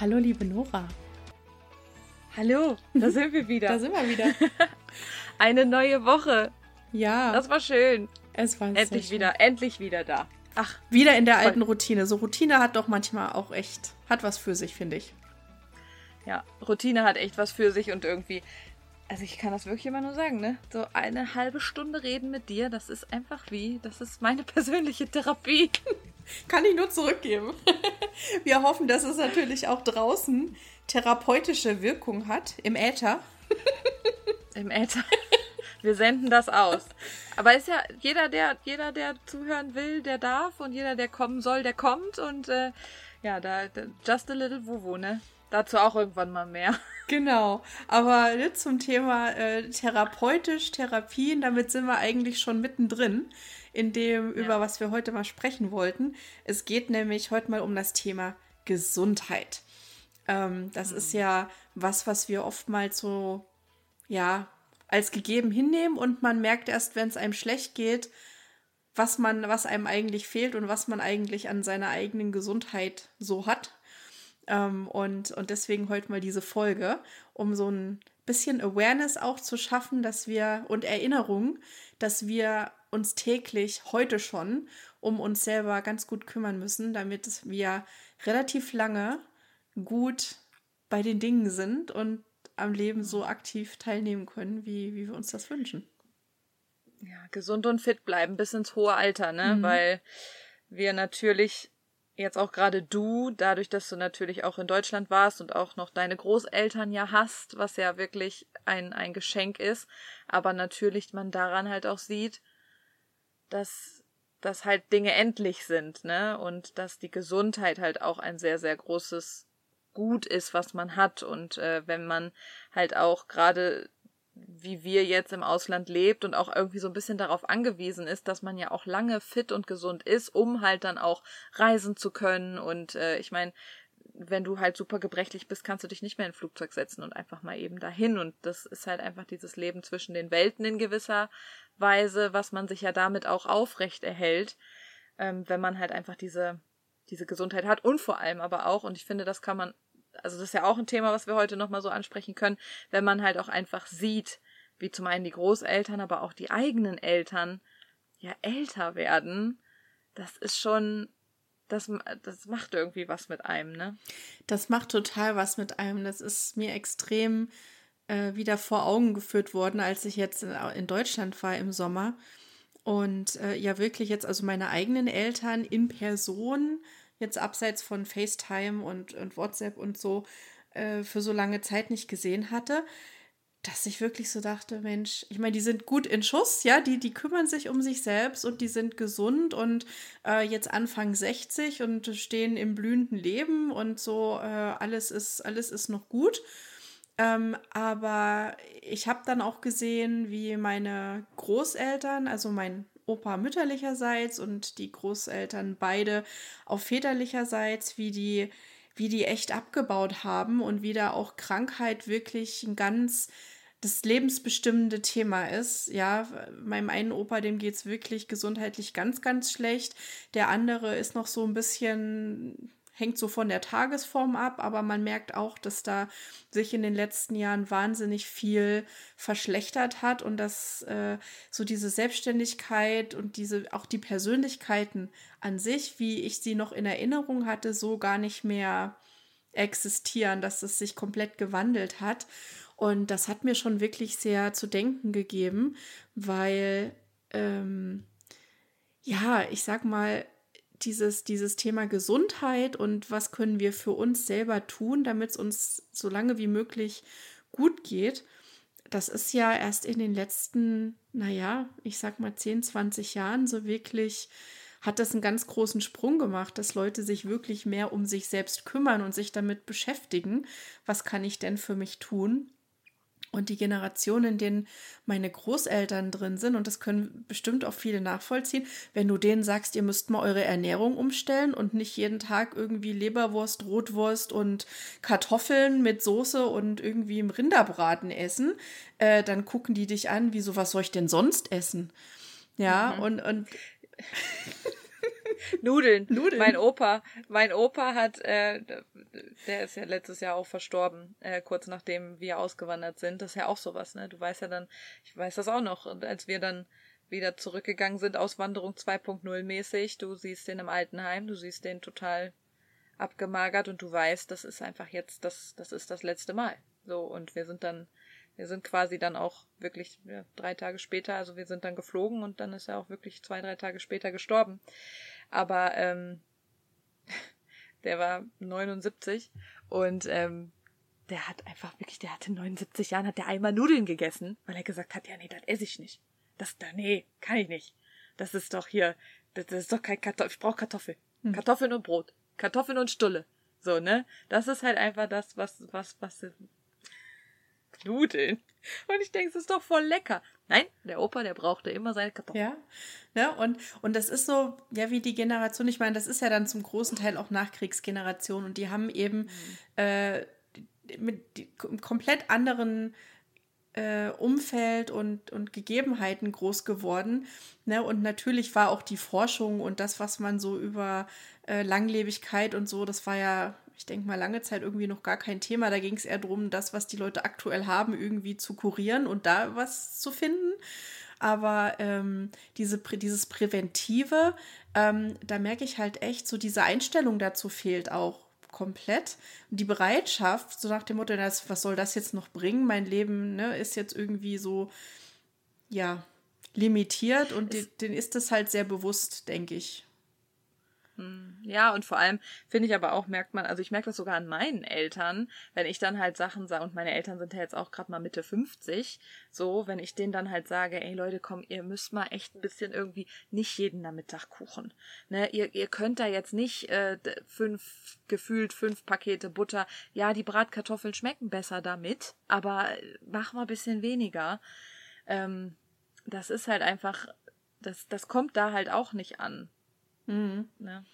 Hallo, liebe Nora. Hallo, da sind wir wieder. Da sind wir wieder. Eine neue Woche. Ja. Das war schön. Es war endlich wieder, endlich wieder da. Ach, wieder in der voll. alten Routine. So Routine hat doch manchmal auch echt, hat was für sich, finde ich. Ja, Routine hat echt was für sich und irgendwie, also ich kann das wirklich immer nur sagen, ne? So eine halbe Stunde reden mit dir, das ist einfach wie, das ist meine persönliche Therapie. kann ich nur zurückgeben. Wir hoffen, dass es natürlich auch draußen therapeutische Wirkung hat im Äther. Im Äther. Wir senden das aus. Aber ist ja jeder, der jeder, der zuhören will, der darf und jeder, der kommen soll, der kommt und äh, ja, da, just a little wuwu, ne? Dazu auch irgendwann mal mehr. Genau, aber ne, zum Thema äh, therapeutisch, Therapien, damit sind wir eigentlich schon mittendrin in dem, ja. über was wir heute mal sprechen wollten. Es geht nämlich heute mal um das Thema Gesundheit. Ähm, das mhm. ist ja was, was wir oftmals so, ja, als gegeben hinnehmen und man merkt erst, wenn es einem schlecht geht, was man, was einem eigentlich fehlt und was man eigentlich an seiner eigenen Gesundheit so hat. Ähm, und, und deswegen heute mal diese Folge, um so ein bisschen Awareness auch zu schaffen, dass wir und Erinnerung, dass wir uns täglich heute schon um uns selber ganz gut kümmern müssen, damit wir relativ lange gut bei den Dingen sind und am Leben so aktiv teilnehmen können, wie, wie wir uns das wünschen. Ja, gesund und fit bleiben bis ins hohe Alter, ne? Mhm. Weil wir natürlich jetzt auch gerade du, dadurch, dass du natürlich auch in Deutschland warst und auch noch deine Großeltern ja hast, was ja wirklich ein, ein Geschenk ist, aber natürlich man daran halt auch sieht, dass, dass halt Dinge endlich sind, ne? Und dass die Gesundheit halt auch ein sehr, sehr großes Gut ist, was man hat. Und äh, wenn man halt auch gerade wie wir jetzt im Ausland lebt und auch irgendwie so ein bisschen darauf angewiesen ist, dass man ja auch lange fit und gesund ist, um halt dann auch reisen zu können. Und äh, ich meine, wenn du halt super gebrechlich bist, kannst du dich nicht mehr in ein Flugzeug setzen und einfach mal eben dahin. Und das ist halt einfach dieses Leben zwischen den Welten in gewisser Weise, was man sich ja damit auch aufrecht erhält, ähm, wenn man halt einfach diese, diese Gesundheit hat und vor allem aber auch, und ich finde, das kann man also das ist ja auch ein Thema, was wir heute nochmal so ansprechen können, wenn man halt auch einfach sieht, wie zum einen die Großeltern, aber auch die eigenen Eltern ja älter werden, das ist schon, das, das macht irgendwie was mit einem, ne? Das macht total was mit einem. Das ist mir extrem äh, wieder vor Augen geführt worden, als ich jetzt in, in Deutschland war im Sommer. Und äh, ja, wirklich jetzt, also meine eigenen Eltern in Person jetzt abseits von FaceTime und, und WhatsApp und so äh, für so lange Zeit nicht gesehen hatte, dass ich wirklich so dachte, Mensch, ich meine, die sind gut in Schuss, ja, die, die kümmern sich um sich selbst und die sind gesund und äh, jetzt Anfang 60 und stehen im blühenden Leben und so, äh, alles, ist, alles ist noch gut. Ähm, aber ich habe dann auch gesehen, wie meine Großeltern, also mein Opa mütterlicherseits und die Großeltern beide auf väterlicherseits, wie die, wie die echt abgebaut haben und wie da auch Krankheit wirklich ein ganz das lebensbestimmende Thema ist. Ja, meinem einen Opa, dem geht es wirklich gesundheitlich ganz, ganz schlecht. Der andere ist noch so ein bisschen hängt so von der Tagesform ab, aber man merkt auch, dass da sich in den letzten Jahren wahnsinnig viel verschlechtert hat und dass äh, so diese Selbstständigkeit und diese auch die Persönlichkeiten an sich, wie ich sie noch in Erinnerung hatte, so gar nicht mehr existieren, dass es sich komplett gewandelt hat. Und das hat mir schon wirklich sehr zu denken gegeben, weil, ähm, ja, ich sag mal, dieses, dieses Thema Gesundheit und was können wir für uns selber tun, damit es uns so lange wie möglich gut geht, das ist ja erst in den letzten, naja, ich sag mal 10, 20 Jahren so wirklich, hat das einen ganz großen Sprung gemacht, dass Leute sich wirklich mehr um sich selbst kümmern und sich damit beschäftigen. Was kann ich denn für mich tun? Und die Generation, in denen meine Großeltern drin sind, und das können bestimmt auch viele nachvollziehen, wenn du denen sagst, ihr müsst mal eure Ernährung umstellen und nicht jeden Tag irgendwie Leberwurst, Rotwurst und Kartoffeln mit Soße und irgendwie im Rinderbraten essen, äh, dann gucken die dich an, wieso, was soll ich denn sonst essen? Ja, mhm. und, und Nudeln. Nudeln. Mein Opa, mein Opa hat, äh, der ist ja letztes Jahr auch verstorben, äh, kurz nachdem wir ausgewandert sind. Das ist ja auch sowas, ne? Du weißt ja dann, ich weiß das auch noch, als wir dann wieder zurückgegangen sind, Auswanderung 2.0 mäßig, du siehst den im Altenheim, du siehst den total abgemagert und du weißt, das ist einfach jetzt, das, das ist das letzte Mal. So, und wir sind dann wir sind quasi dann auch wirklich ja, drei Tage später, also wir sind dann geflogen und dann ist er auch wirklich zwei, drei Tage später gestorben. Aber ähm, der war 79 und ähm, der hat einfach wirklich, der hatte 79 Jahren, hat der einmal Nudeln gegessen, weil er gesagt hat, ja, nee, das esse ich nicht. Das da, nee, kann ich nicht. Das ist doch hier, das, das ist doch kein Kartoffel, ich brauche Kartoffel. Hm. Kartoffeln und Brot. Kartoffeln und Stulle. So, ne? Das ist halt einfach das, was, was, was, Nudeln. Und ich denke, es ist doch voll lecker. Nein, der Opa, der brauchte immer seine Kartoffeln. Ja, ne, und, und das ist so, ja, wie die Generation, ich meine, das ist ja dann zum großen Teil auch Nachkriegsgeneration und die haben eben mhm. äh, mit die, komplett anderen äh, Umfeld und, und Gegebenheiten groß geworden. Ne? Und natürlich war auch die Forschung und das, was man so über äh, Langlebigkeit und so, das war ja ich denke mal, lange Zeit irgendwie noch gar kein Thema. Da ging es eher darum, das, was die Leute aktuell haben, irgendwie zu kurieren und da was zu finden. Aber ähm, diese, dieses Präventive, ähm, da merke ich halt echt, so diese Einstellung dazu fehlt auch komplett. Und die Bereitschaft, so nach dem Motto, was soll das jetzt noch bringen? Mein Leben ne, ist jetzt irgendwie so, ja, limitiert und denen ist das halt sehr bewusst, denke ich. Hm. Ja, und vor allem finde ich aber auch, merkt man, also ich merke das sogar an meinen Eltern, wenn ich dann halt Sachen sage, und meine Eltern sind ja jetzt auch gerade mal Mitte 50, so, wenn ich denen dann halt sage, ey Leute, komm, ihr müsst mal echt ein bisschen irgendwie nicht jeden Nachmittag Kuchen. Ne, ihr, ihr könnt da jetzt nicht äh, fünf, gefühlt fünf Pakete Butter. Ja, die Bratkartoffeln schmecken besser damit, aber mach mal ein bisschen weniger. Ähm, das ist halt einfach, das, das kommt da halt auch nicht an. Mhm. Ja.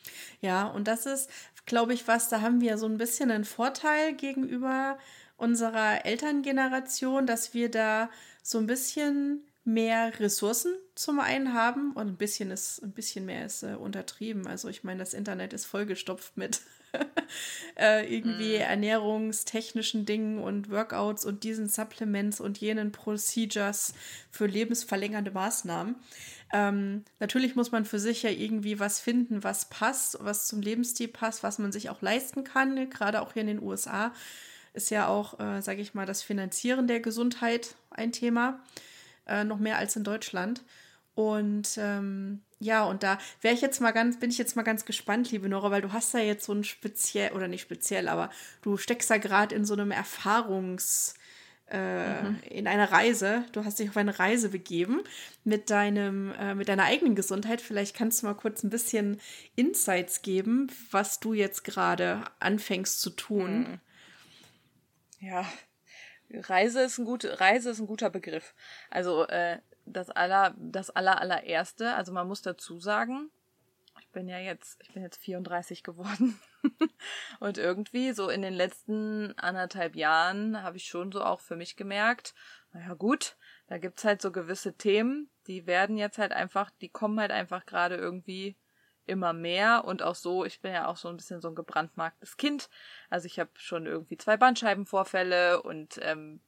ja, und das ist, glaube ich, was, da haben wir so ein bisschen einen Vorteil gegenüber unserer Elterngeneration, dass wir da so ein bisschen mehr Ressourcen zum einen haben und ein bisschen ist ein bisschen mehr ist äh, untertrieben. Also ich meine, das Internet ist vollgestopft mit äh, irgendwie mm. ernährungstechnischen Dingen und Workouts und diesen Supplements und jenen Procedures für lebensverlängernde Maßnahmen. Ähm, natürlich muss man für sich ja irgendwie was finden, was passt, was zum Lebensstil passt, was man sich auch leisten kann. Gerade auch hier in den USA ist ja auch, äh, sage ich mal, das Finanzieren der Gesundheit ein Thema, äh, noch mehr als in Deutschland. Und ähm, ja, und da wäre ich jetzt mal ganz, bin ich jetzt mal ganz gespannt, liebe Nora, weil du hast ja jetzt so ein speziell, oder nicht speziell, aber du steckst da gerade in so einem Erfahrungs- äh, mhm. in einer Reise. Du hast dich auf eine Reise begeben mit deinem, äh, mit deiner eigenen Gesundheit. Vielleicht kannst du mal kurz ein bisschen Insights geben, was du jetzt gerade anfängst zu tun. Mhm. Ja, Reise ist ein gut, Reise ist ein guter Begriff. Also äh, das aller, das aller allererste. Also man muss dazu sagen, ich bin ja jetzt, ich bin jetzt 34 geworden. und irgendwie so in den letzten anderthalb Jahren habe ich schon so auch für mich gemerkt, naja gut, da gibt's halt so gewisse Themen, die werden jetzt halt einfach, die kommen halt einfach gerade irgendwie immer mehr und auch so, ich bin ja auch so ein bisschen so ein gebrandmarktes Kind. Also ich habe schon irgendwie zwei Bandscheibenvorfälle und ähm,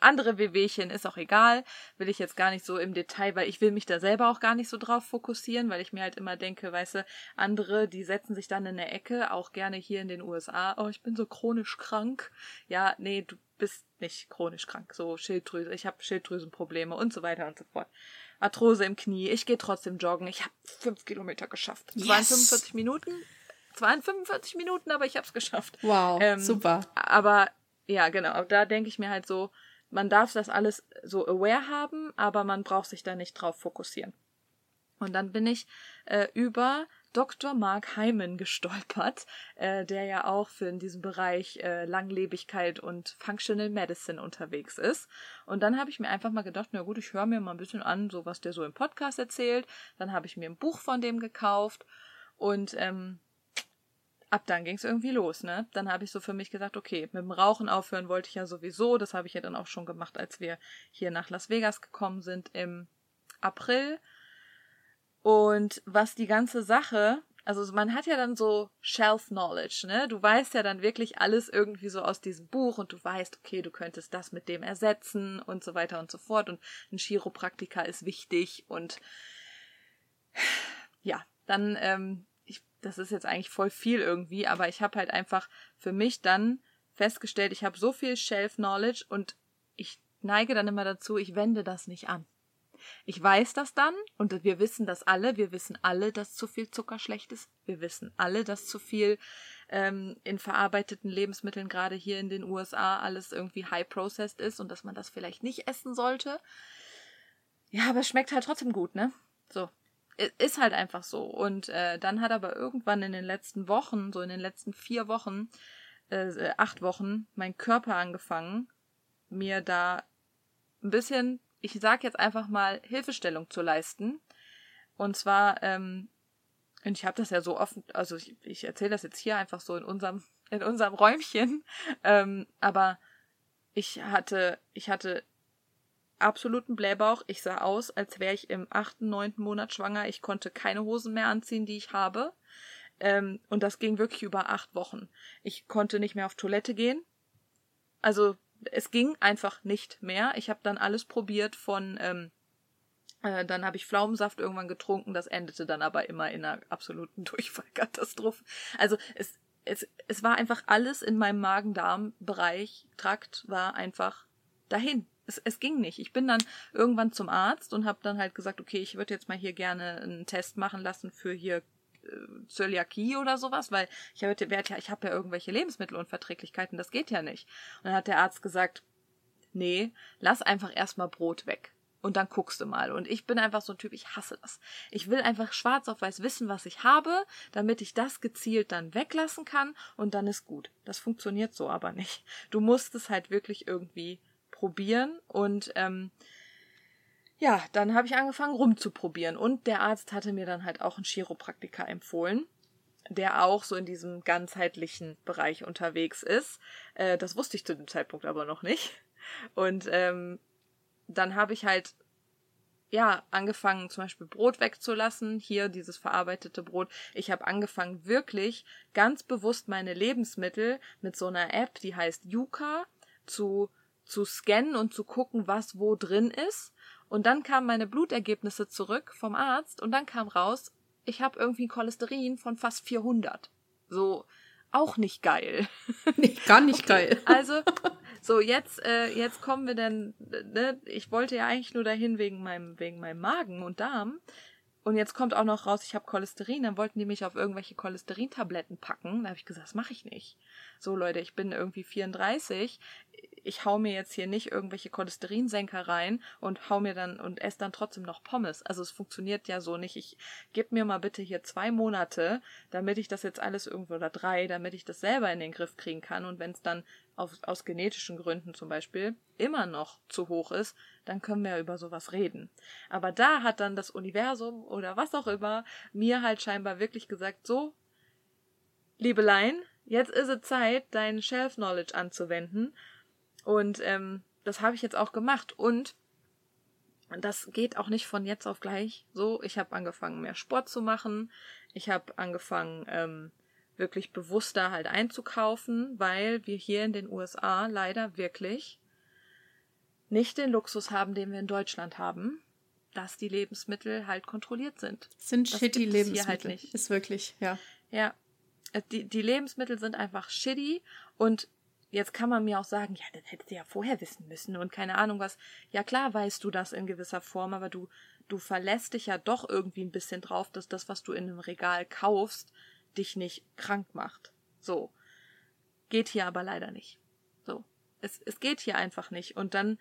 andere Wehwehchen ist auch egal, will ich jetzt gar nicht so im Detail, weil ich will mich da selber auch gar nicht so drauf fokussieren, weil ich mir halt immer denke, weißt du, andere, die setzen sich dann in eine Ecke, auch gerne hier in den USA, oh, ich bin so chronisch krank. Ja, nee, du bist nicht chronisch krank, so Schilddrüse, ich habe Schilddrüsenprobleme und so weiter und so fort. Arthrose im Knie, ich gehe trotzdem joggen, ich habe fünf Kilometer geschafft. Yes. 45 Minuten, 42 Minuten, aber ich habe es geschafft. Wow, ähm, super. Aber ja, genau, da denke ich mir halt so, man darf das alles so aware haben, aber man braucht sich da nicht drauf fokussieren. Und dann bin ich äh, über Dr. Mark Hyman gestolpert, äh, der ja auch für in diesem Bereich äh, Langlebigkeit und Functional Medicine unterwegs ist. Und dann habe ich mir einfach mal gedacht, na gut, ich höre mir mal ein bisschen an, so was der so im Podcast erzählt. Dann habe ich mir ein Buch von dem gekauft und ähm, ab dann ging es irgendwie los, ne? Dann habe ich so für mich gesagt, okay, mit dem Rauchen aufhören wollte ich ja sowieso. Das habe ich ja dann auch schon gemacht, als wir hier nach Las Vegas gekommen sind im April. Und was die ganze Sache, also man hat ja dann so Shelf Knowledge, ne? Du weißt ja dann wirklich alles irgendwie so aus diesem Buch und du weißt, okay, du könntest das mit dem ersetzen und so weiter und so fort und ein Chiropraktiker ist wichtig und ja, dann ähm, das ist jetzt eigentlich voll viel irgendwie, aber ich habe halt einfach für mich dann festgestellt, ich habe so viel Shelf Knowledge und ich neige dann immer dazu, ich wende das nicht an. Ich weiß das dann und wir wissen das alle. Wir wissen alle, dass zu viel Zucker schlecht ist. Wir wissen alle, dass zu viel ähm, in verarbeiteten Lebensmitteln, gerade hier in den USA, alles irgendwie high processed ist und dass man das vielleicht nicht essen sollte. Ja, aber es schmeckt halt trotzdem gut, ne? So ist halt einfach so. Und äh, dann hat aber irgendwann in den letzten Wochen, so in den letzten vier Wochen, äh, acht Wochen, mein Körper angefangen, mir da ein bisschen, ich sag jetzt einfach mal, Hilfestellung zu leisten. Und zwar, ähm, und ich habe das ja so offen, also ich, ich erzähle das jetzt hier einfach so in unserem, in unserem Räumchen, ähm, aber ich hatte, ich hatte absoluten Blähbauch. Ich sah aus, als wäre ich im achten, neunten Monat schwanger. Ich konnte keine Hosen mehr anziehen, die ich habe. Ähm, und das ging wirklich über acht Wochen. Ich konnte nicht mehr auf Toilette gehen. Also es ging einfach nicht mehr. Ich habe dann alles probiert von, ähm, äh, dann habe ich Pflaumensaft irgendwann getrunken. Das endete dann aber immer in einer absoluten Durchfallkatastrophe. Also es, es, es war einfach alles in meinem Magen-Darm-Bereich, Trakt war einfach dahin es, es ging nicht. Ich bin dann irgendwann zum Arzt und habe dann halt gesagt, okay, ich würde jetzt mal hier gerne einen Test machen lassen für hier äh, Zöliakie oder sowas, weil ich habe ja, ich habe ja irgendwelche Lebensmittelunverträglichkeiten, das geht ja nicht. Und dann hat der Arzt gesagt, nee, lass einfach erstmal Brot weg. Und dann guckst du mal. Und ich bin einfach so ein Typ, ich hasse das. Ich will einfach schwarz auf weiß wissen, was ich habe, damit ich das gezielt dann weglassen kann und dann ist gut. Das funktioniert so aber nicht. Du musst es halt wirklich irgendwie probieren und ähm, ja, dann habe ich angefangen rumzuprobieren und der Arzt hatte mir dann halt auch einen Chiropraktiker empfohlen, der auch so in diesem ganzheitlichen Bereich unterwegs ist. Äh, das wusste ich zu dem Zeitpunkt aber noch nicht. Und ähm, dann habe ich halt ja, angefangen, zum Beispiel Brot wegzulassen, hier dieses verarbeitete Brot. Ich habe angefangen, wirklich ganz bewusst meine Lebensmittel mit so einer App, die heißt Yuka, zu zu scannen und zu gucken, was wo drin ist. Und dann kamen meine Blutergebnisse zurück vom Arzt und dann kam raus, ich habe irgendwie Cholesterin von fast 400. So, auch nicht geil. Nee, gar nicht okay, geil. Also, so jetzt, äh, jetzt kommen wir denn, ne, ich wollte ja eigentlich nur dahin wegen meinem, wegen meinem Magen und Darm. Und jetzt kommt auch noch raus, ich habe Cholesterin. Dann wollten die mich auf irgendwelche Cholesterintabletten packen. Da habe ich gesagt, das mache ich nicht. So Leute, ich bin irgendwie 34 ich hau mir jetzt hier nicht irgendwelche Cholesterinsenker rein und hau mir dann und esse dann trotzdem noch Pommes. Also es funktioniert ja so nicht. Ich gib mir mal bitte hier zwei Monate, damit ich das jetzt alles irgendwo oder drei, damit ich das selber in den Griff kriegen kann. Und wenn es dann auf, aus genetischen Gründen zum Beispiel immer noch zu hoch ist, dann können wir ja über sowas reden. Aber da hat dann das Universum oder was auch immer mir halt scheinbar wirklich gesagt, so, Liebelein, jetzt ist es Zeit, dein Shelf Knowledge anzuwenden und ähm, das habe ich jetzt auch gemacht. Und das geht auch nicht von jetzt auf gleich so. Ich habe angefangen, mehr Sport zu machen. Ich habe angefangen, ähm, wirklich bewusster halt einzukaufen, weil wir hier in den USA leider wirklich nicht den Luxus haben, den wir in Deutschland haben, dass die Lebensmittel halt kontrolliert sind. Sind Das shitty hier Lebensmittel. halt nicht. Ist wirklich, ja. Ja. Äh, Die, die Lebensmittel sind einfach shitty und jetzt kann man mir auch sagen, ja, das hättest du ja vorher wissen müssen und keine Ahnung was. Ja klar weißt du das in gewisser Form, aber du, du verlässt dich ja doch irgendwie ein bisschen drauf, dass das, was du in einem Regal kaufst, dich nicht krank macht. So. Geht hier aber leider nicht. So. Es, es geht hier einfach nicht. Und dann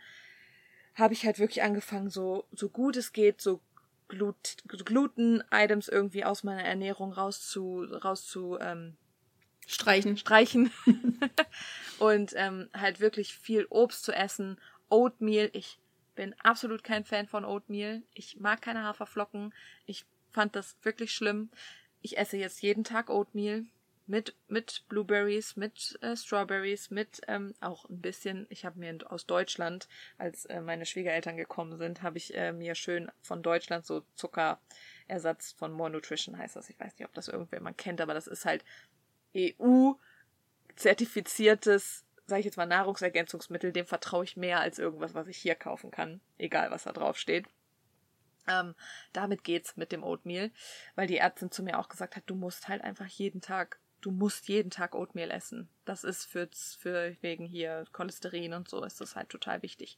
habe ich halt wirklich angefangen, so, so gut es geht, so Glut, Gluten-Items irgendwie aus meiner Ernährung rauszu, rauszu ähm, Streichen. streichen und ähm, halt wirklich viel Obst zu essen. Oatmeal, ich bin absolut kein Fan von Oatmeal. Ich mag keine Haferflocken. Ich fand das wirklich schlimm. Ich esse jetzt jeden Tag Oatmeal mit mit Blueberries, mit äh, Strawberries, mit ähm, auch ein bisschen. Ich habe mir aus Deutschland, als äh, meine Schwiegereltern gekommen sind, habe ich äh, mir schön von Deutschland so Zuckerersatz von More Nutrition heißt das. Ich weiß nicht, ob das irgendwer mal kennt, aber das ist halt EU-zertifiziertes, sage ich jetzt mal, Nahrungsergänzungsmittel, dem vertraue ich mehr als irgendwas, was ich hier kaufen kann, egal was da drauf steht. Ähm, damit geht's mit dem Oatmeal, weil die Ärztin zu mir auch gesagt hat, du musst halt einfach jeden Tag, du musst jeden Tag Oatmeal essen. Das ist für, für wegen hier Cholesterin und so ist das halt total wichtig.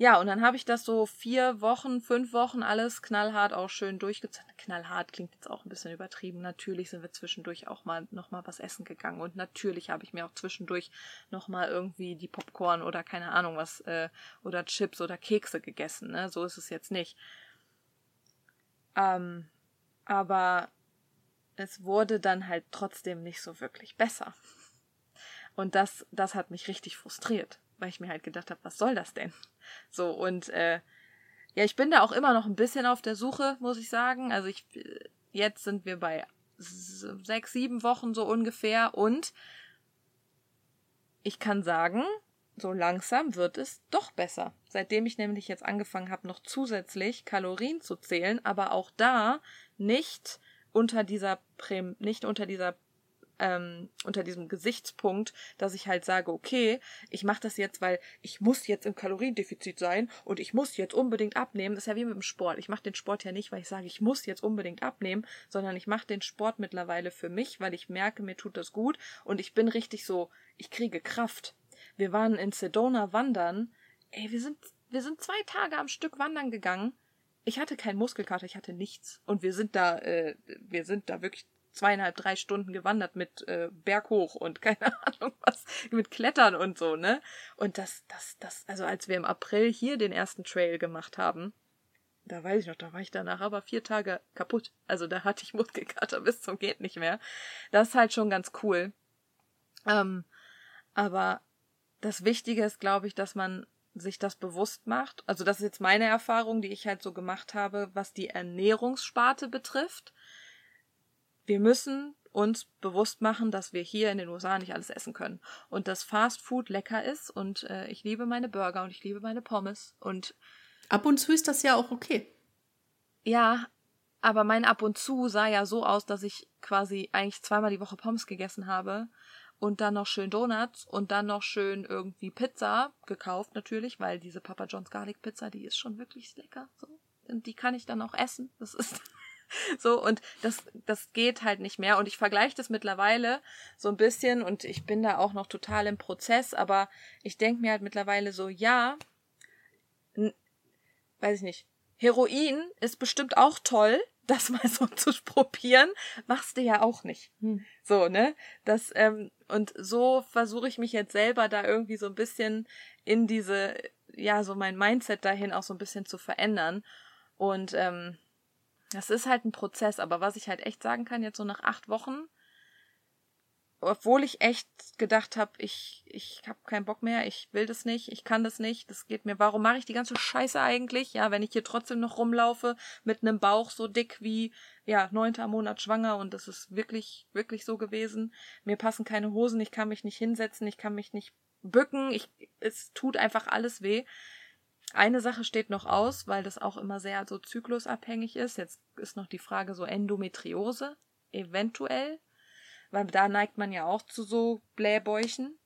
Ja, und dann habe ich das so vier Wochen, fünf Wochen alles knallhart auch schön durchgezogen. Knallhart klingt jetzt auch ein bisschen übertrieben. Natürlich sind wir zwischendurch auch mal noch mal was essen gegangen und natürlich habe ich mir auch zwischendurch noch mal irgendwie die Popcorn oder keine Ahnung was äh, oder Chips oder Kekse gegessen. Ne? So ist es jetzt nicht. Ähm, aber es wurde dann halt trotzdem nicht so wirklich besser. Und das, das hat mich richtig frustriert, weil ich mir halt gedacht habe, was soll das denn? So, und äh, ja, ich bin da auch immer noch ein bisschen auf der Suche, muss ich sagen. Also ich, jetzt sind wir bei sechs, sieben Wochen so ungefähr und ich kann sagen, so langsam wird es doch besser. Seitdem ich nämlich jetzt angefangen habe, noch zusätzlich Kalorien zu zählen, aber auch da nicht unter dieser Präm nicht unter dieser ähm, unter diesem Gesichtspunkt, dass ich halt sage, okay, ich mache das jetzt, weil ich muss jetzt im Kaloriendefizit sein und ich muss jetzt unbedingt abnehmen. Das ist ja wie mit dem Sport. Ich mache den Sport ja nicht, weil ich sage, ich muss jetzt unbedingt abnehmen, sondern ich mache den Sport mittlerweile für mich, weil ich merke, mir tut das gut und ich bin richtig so, ich kriege Kraft. Wir waren in Sedona wandern. Ey, wir sind, wir sind zwei Tage am Stück wandern gegangen. Ich hatte keinen Muskelkater, ich hatte nichts. Und wir sind da, äh, wir sind da wirklich zweieinhalb, drei Stunden gewandert mit äh, Berghoch und keine Ahnung was, mit Klettern und so, ne? Und das, das, das, also als wir im April hier den ersten Trail gemacht haben, da weiß ich noch, da war ich danach aber vier Tage kaputt. Also da hatte ich Muskelkater bis zum geht nicht mehr. Das ist halt schon ganz cool. Ähm, aber das Wichtige ist, glaube ich, dass man sich das bewusst macht. Also das ist jetzt meine Erfahrung, die ich halt so gemacht habe, was die Ernährungssparte betrifft. Wir müssen uns bewusst machen, dass wir hier in den USA nicht alles essen können und dass Fast Food lecker ist und äh, ich liebe meine Burger und ich liebe meine Pommes und Ab und zu ist das ja auch okay. ja, aber mein Ab und zu sah ja so aus, dass ich quasi eigentlich zweimal die Woche Pommes gegessen habe und dann noch schön Donuts und dann noch schön irgendwie Pizza gekauft natürlich, weil diese Papa John's Garlic Pizza, die ist schon wirklich lecker so und die kann ich dann auch essen. Das ist so und das das geht halt nicht mehr und ich vergleiche das mittlerweile so ein bisschen und ich bin da auch noch total im Prozess, aber ich denke mir halt mittlerweile so, ja, weiß ich nicht, Heroin ist bestimmt auch toll, das mal so zu probieren, machst du ja auch nicht. Hm. So, ne? Das, ähm, und so versuche ich mich jetzt selber da irgendwie so ein bisschen in diese, ja, so mein Mindset dahin auch so ein bisschen zu verändern. Und ähm, das ist halt ein Prozess, aber was ich halt echt sagen kann, jetzt so nach acht Wochen, obwohl ich echt gedacht habe, ich, ich habe keinen Bock mehr, ich will das nicht, ich kann das nicht, das geht mir, warum mache ich die ganze Scheiße eigentlich? Ja, wenn ich hier trotzdem noch rumlaufe mit einem Bauch so dick wie, ja, neunter Monat schwanger und das ist wirklich, wirklich so gewesen. Mir passen keine Hosen, ich kann mich nicht hinsetzen, ich kann mich nicht bücken, ich, es tut einfach alles weh. Eine Sache steht noch aus, weil das auch immer sehr so zyklusabhängig ist. Jetzt ist noch die Frage so Endometriose, eventuell weil da neigt man ja auch zu so Blähbäuchen.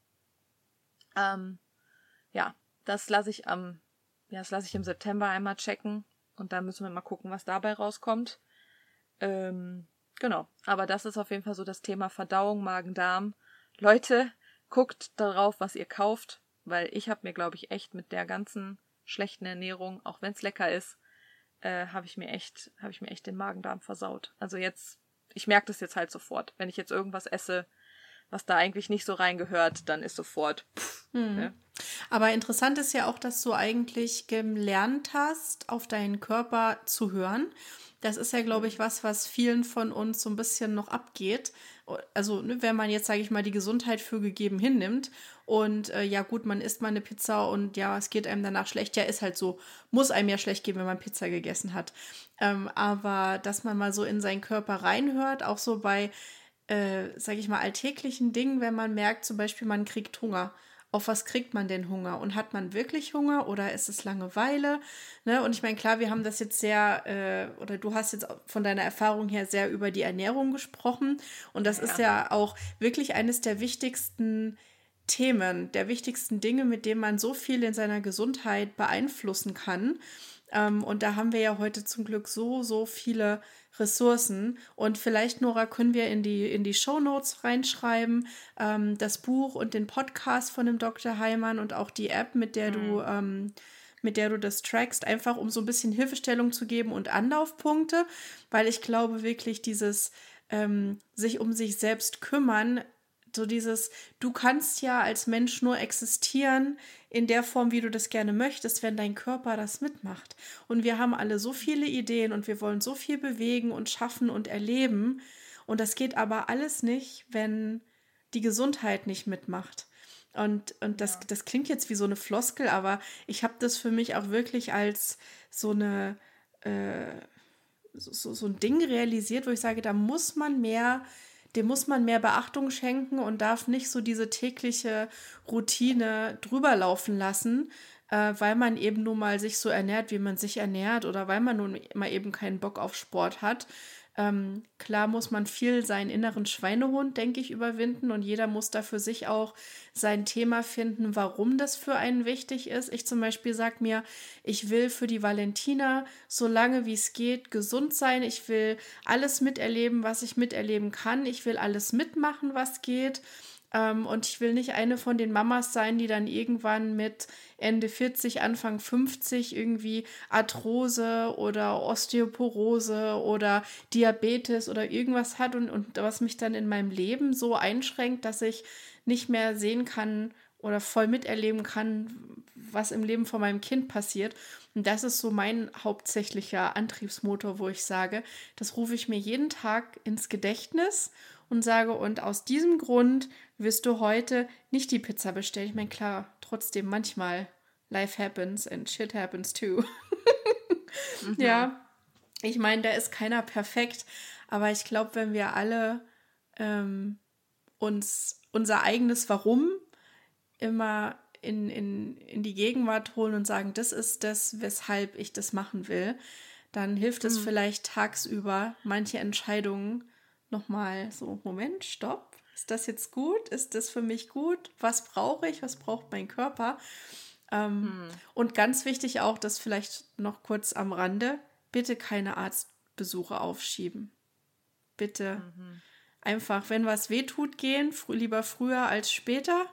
Ähm, ja, Das lasse ich am, ja, das lasse ich im September einmal checken und dann müssen wir mal gucken, was dabei rauskommt. Ähm, genau. Aber das ist auf jeden Fall so das Thema Verdauung, Magen-Darm. Leute, guckt darauf, was ihr kauft, weil ich habe mir, glaube ich, echt mit der ganzen schlechten Ernährung, auch wenn es lecker ist, äh, habe ich mir echt, habe ich mir echt den Magen-Darm versaut. Also jetzt, ich merke das jetzt halt sofort. Wenn ich jetzt irgendwas esse, was da eigentlich nicht so reingehört, dann ist sofort. Pff, hm. ne? Aber interessant ist ja auch, dass du eigentlich gelernt hast, auf deinen Körper zu hören. Das ist ja, glaube ich, was, was vielen von uns so ein bisschen noch abgeht. Also, ne, wenn man jetzt, sage ich mal, die Gesundheit für gegeben hinnimmt und äh, ja, gut, man isst mal eine Pizza und ja, es geht einem danach schlecht. Ja, ist halt so. Muss einem ja schlecht gehen, wenn man Pizza gegessen hat. Ähm, aber dass man mal so in seinen Körper reinhört, auch so bei, äh, sage ich mal, alltäglichen Dingen, wenn man merkt, zum Beispiel, man kriegt Hunger auf was kriegt man denn Hunger? Und hat man wirklich Hunger oder ist es Langeweile? Ne? Und ich meine, klar, wir haben das jetzt sehr, äh, oder du hast jetzt von deiner Erfahrung her sehr über die Ernährung gesprochen. Und das ja. ist ja auch wirklich eines der wichtigsten Themen, der wichtigsten Dinge, mit denen man so viel in seiner Gesundheit beeinflussen kann. Ähm, und da haben wir ja heute zum Glück so, so viele Ressourcen. Und vielleicht, Nora, können wir in die, in die Show Notes reinschreiben, ähm, das Buch und den Podcast von dem Dr. Heimann und auch die App, mit der mhm. du, ähm, mit der du das trackst, einfach um so ein bisschen Hilfestellung zu geben und Anlaufpunkte, weil ich glaube wirklich, dieses ähm, sich um sich selbst kümmern so dieses, du kannst ja als Mensch nur existieren in der Form, wie du das gerne möchtest, wenn dein Körper das mitmacht. Und wir haben alle so viele Ideen und wir wollen so viel bewegen und schaffen und erleben. Und das geht aber alles nicht, wenn die Gesundheit nicht mitmacht. Und, und das, das klingt jetzt wie so eine Floskel, aber ich habe das für mich auch wirklich als so eine äh, so, so ein Ding realisiert, wo ich sage, da muss man mehr dem muss man mehr Beachtung schenken und darf nicht so diese tägliche Routine drüber laufen lassen, äh, weil man eben nun mal sich so ernährt, wie man sich ernährt oder weil man nun mal eben keinen Bock auf Sport hat. Ähm, klar muss man viel seinen inneren Schweinehund, denke ich, überwinden und jeder muss da für sich auch sein Thema finden, warum das für einen wichtig ist. Ich zum Beispiel sage mir, ich will für die Valentina so lange wie es geht gesund sein. Ich will alles miterleben, was ich miterleben kann. Ich will alles mitmachen, was geht. Ähm, und ich will nicht eine von den Mamas sein, die dann irgendwann mit Ende 40, Anfang 50 irgendwie Arthrose oder Osteoporose oder Diabetes oder irgendwas hat und, und was mich dann in meinem Leben so einschränkt, dass ich nicht mehr sehen kann oder voll miterleben kann, was im Leben von meinem Kind passiert. Und das ist so mein hauptsächlicher Antriebsmotor, wo ich sage, das rufe ich mir jeden Tag ins Gedächtnis und sage, und aus diesem Grund wirst du heute nicht die Pizza bestellen. Ich meine, klar, trotzdem manchmal life happens and shit happens too. mhm. Ja, ich meine, da ist keiner perfekt, aber ich glaube, wenn wir alle ähm, uns unser eigenes Warum immer in, in, in die Gegenwart holen und sagen, das ist das, weshalb ich das machen will, dann hilft es mhm. vielleicht tagsüber, manche Entscheidungen nochmal so, Moment, stopp. Ist das jetzt gut? Ist das für mich gut? Was brauche ich? Was braucht mein Körper? Ähm, hm. Und ganz wichtig auch, das vielleicht noch kurz am Rande, bitte keine Arztbesuche aufschieben. Bitte mhm. einfach, wenn was wehtut, gehen, fr lieber früher als später.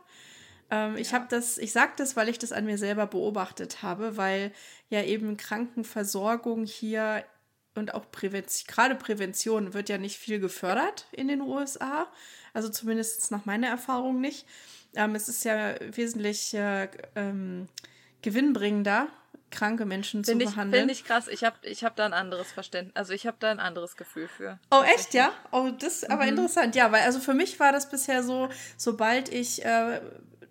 Ähm, ja. Ich habe das, ich sage das, weil ich das an mir selber beobachtet habe, weil ja eben Krankenversorgung hier und auch Prävention, gerade Prävention wird ja nicht viel gefördert in den USA. Also zumindest nach meiner Erfahrung nicht. Ähm, es ist ja wesentlich äh, ähm, gewinnbringender, kranke Menschen find zu ich, behandeln. Finde ich krass. Ich habe ich hab da ein anderes Verständnis. Also ich habe da ein anderes Gefühl für. Oh, echt, ja? Oh, das ist aber mhm. interessant. Ja, weil also für mich war das bisher so, sobald ich äh,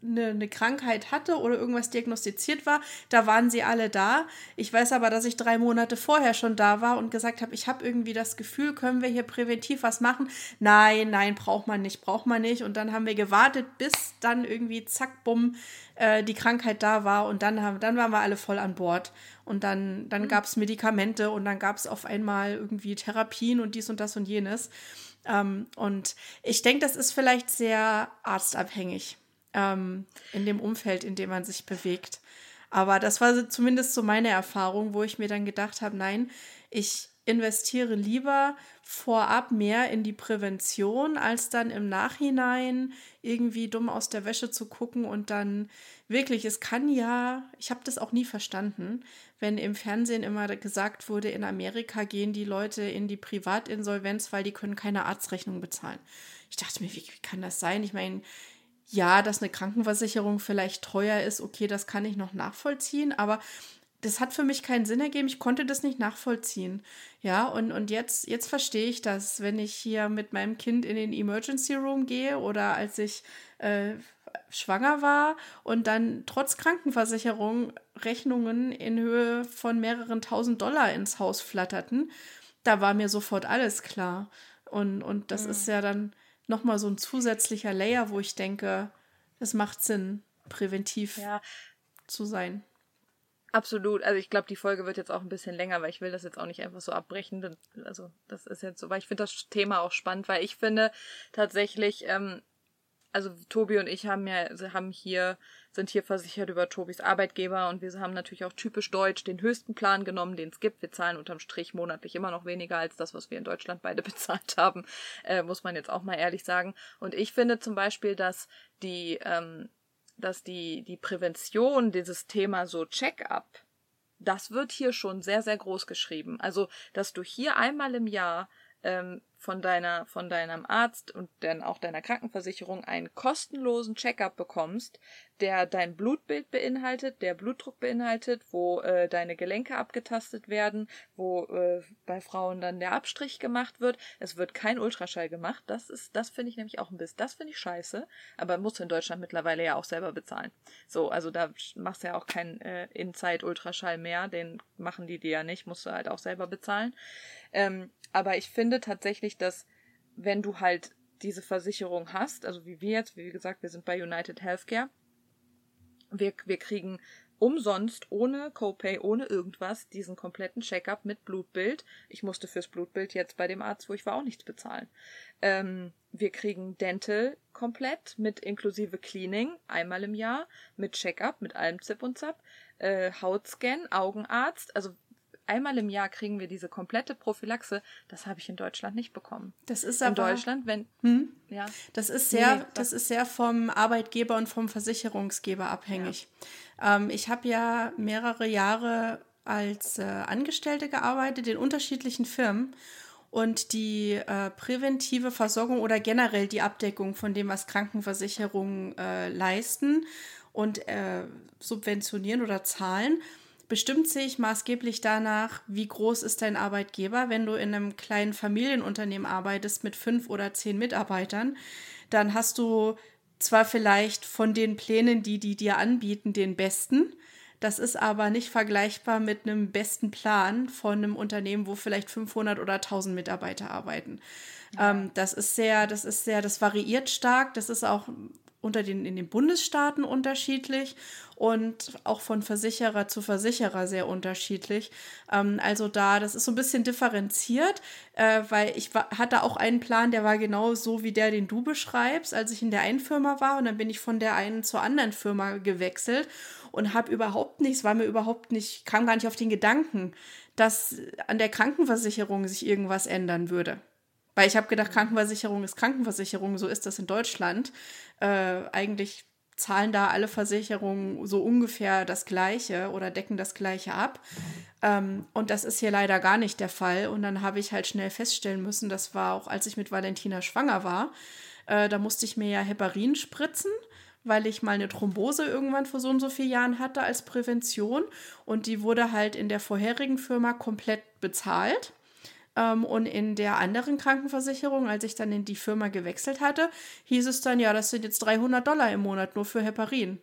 eine, eine Krankheit hatte oder irgendwas diagnostiziert war, da waren sie alle da. Ich weiß aber, dass ich drei Monate vorher schon da war und gesagt habe, ich habe irgendwie das Gefühl, können wir hier präventiv was machen? Nein, nein, braucht man nicht, braucht man nicht. Und dann haben wir gewartet, bis dann irgendwie zack, bumm, äh, die Krankheit da war und dann, haben, dann waren wir alle voll an Bord. Und dann, dann mhm. gab es Medikamente und dann gab es auf einmal irgendwie Therapien und dies und das und jenes. Ähm, und ich denke, das ist vielleicht sehr arztabhängig ähm, in dem Umfeld, in dem man sich bewegt. Aber das war zumindest so meine Erfahrung, wo ich mir dann gedacht habe, nein, ich investiere lieber vorab mehr in die Prävention, als dann im Nachhinein irgendwie dumm aus der Wäsche zu gucken und dann wirklich, es kann ja, ich habe das auch nie verstanden, wenn im Fernsehen immer gesagt wurde, in Amerika gehen die Leute in die Privatinsolvenz, weil die können keine Arztrechnung bezahlen. Ich dachte mir, wie, wie kann das sein? Ich meine, ja, dass eine Krankenversicherung vielleicht teuer ist, okay, das kann ich noch nachvollziehen, aber das hat für mich keinen Sinn ergeben. Ich konnte das nicht nachvollziehen. Ja, und, und jetzt, jetzt verstehe ich das, wenn ich hier mit meinem Kind in den Emergency Room gehe oder als ich äh, schwanger war und dann trotz Krankenversicherung Rechnungen in Höhe von mehreren tausend Dollar ins Haus flatterten. Da war mir sofort alles klar. Und, und das mhm. ist ja dann nochmal so ein zusätzlicher Layer, wo ich denke, es macht Sinn, präventiv ja. zu sein. Absolut. Also ich glaube, die Folge wird jetzt auch ein bisschen länger, weil ich will das jetzt auch nicht einfach so abbrechen. Also das ist jetzt so, weil ich finde das Thema auch spannend, weil ich finde tatsächlich, ähm, also Tobi und ich haben ja, haben hier, sind hier versichert über Tobis Arbeitgeber und wir haben natürlich auch typisch deutsch den höchsten Plan genommen, den es gibt. Wir zahlen unterm Strich monatlich immer noch weniger als das, was wir in Deutschland beide bezahlt haben, äh, muss man jetzt auch mal ehrlich sagen. Und ich finde zum Beispiel, dass die ähm, dass die, die Prävention, dieses Thema so Check-up, das wird hier schon sehr, sehr groß geschrieben. Also, dass du hier einmal im Jahr ähm, von deiner, von deinem Arzt und dann auch deiner Krankenversicherung einen kostenlosen Checkup bekommst, der dein Blutbild beinhaltet, der Blutdruck beinhaltet, wo äh, deine Gelenke abgetastet werden, wo äh, bei Frauen dann der Abstrich gemacht wird. Es wird kein Ultraschall gemacht. Das ist, das finde ich nämlich auch ein bisschen, das finde ich scheiße. Aber musst du in Deutschland mittlerweile ja auch selber bezahlen. So, also da machst du ja auch keinen äh, In-Zeit-Ultraschall mehr. Den machen die dir ja nicht, musst du halt auch selber bezahlen. Ähm, aber ich finde tatsächlich, dass wenn du halt diese Versicherung hast, also wie wir jetzt, wie gesagt, wir sind bei United Healthcare, wir, wir kriegen umsonst, ohne Copay, ohne irgendwas, diesen kompletten Checkup mit Blutbild. Ich musste fürs Blutbild jetzt bei dem Arzt, wo ich war, auch nichts bezahlen. Ähm, wir kriegen Dental komplett mit inklusive Cleaning einmal im Jahr, mit Checkup, mit allem Zip und Zap, äh, Hautscan, Augenarzt. Also einmal im Jahr kriegen wir diese komplette Prophylaxe. Das habe ich in Deutschland nicht bekommen. Das ist aber, in Deutschland, wenn hm? ja, das ist sehr, nee, das, das, ist sehr vom Arbeitgeber und vom Versicherungsgeber abhängig. Ja. Ähm, ich habe ja mehrere Jahre als äh, Angestellte gearbeitet in unterschiedlichen Firmen. Und die äh, präventive Versorgung oder generell die Abdeckung von dem, was Krankenversicherungen äh, leisten und äh, subventionieren oder zahlen, bestimmt sich maßgeblich danach, wie groß ist dein Arbeitgeber. Wenn du in einem kleinen Familienunternehmen arbeitest mit fünf oder zehn Mitarbeitern, dann hast du zwar vielleicht von den Plänen, die die dir anbieten, den besten. Das ist aber nicht vergleichbar mit einem besten Plan von einem Unternehmen, wo vielleicht 500 oder 1000 Mitarbeiter arbeiten. Ja. Ähm, das ist sehr, das ist sehr, das variiert stark. Das ist auch unter den, in den Bundesstaaten unterschiedlich und auch von Versicherer zu Versicherer sehr unterschiedlich. Ähm, also da, das ist so ein bisschen differenziert, äh, weil ich war, hatte auch einen Plan, der war genau so wie der, den du beschreibst, als ich in der einen Firma war und dann bin ich von der einen zur anderen Firma gewechselt und habe überhaupt nichts, war mir überhaupt nicht, kam gar nicht auf den Gedanken, dass an der Krankenversicherung sich irgendwas ändern würde. Weil ich habe gedacht, Krankenversicherung ist Krankenversicherung, so ist das in Deutschland. Äh, eigentlich zahlen da alle Versicherungen so ungefähr das Gleiche oder decken das Gleiche ab. Ähm, und das ist hier leider gar nicht der Fall. Und dann habe ich halt schnell feststellen müssen, das war auch, als ich mit Valentina schwanger war, äh, da musste ich mir ja Heparin spritzen weil ich mal eine Thrombose irgendwann vor so und so vielen Jahren hatte als Prävention und die wurde halt in der vorherigen Firma komplett bezahlt. Ähm, und in der anderen Krankenversicherung, als ich dann in die Firma gewechselt hatte, hieß es dann, ja, das sind jetzt 300 Dollar im Monat nur für Heparin.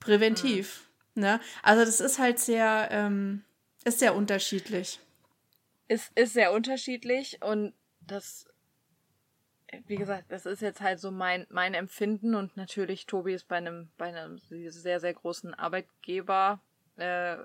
Präventiv. Mhm. Ne? Also das ist halt sehr, ähm, ist sehr unterschiedlich. Es ist sehr unterschiedlich und das, wie gesagt, das ist jetzt halt so mein, mein Empfinden und natürlich Tobi ist bei einem, bei einem sehr, sehr großen Arbeitgeber äh,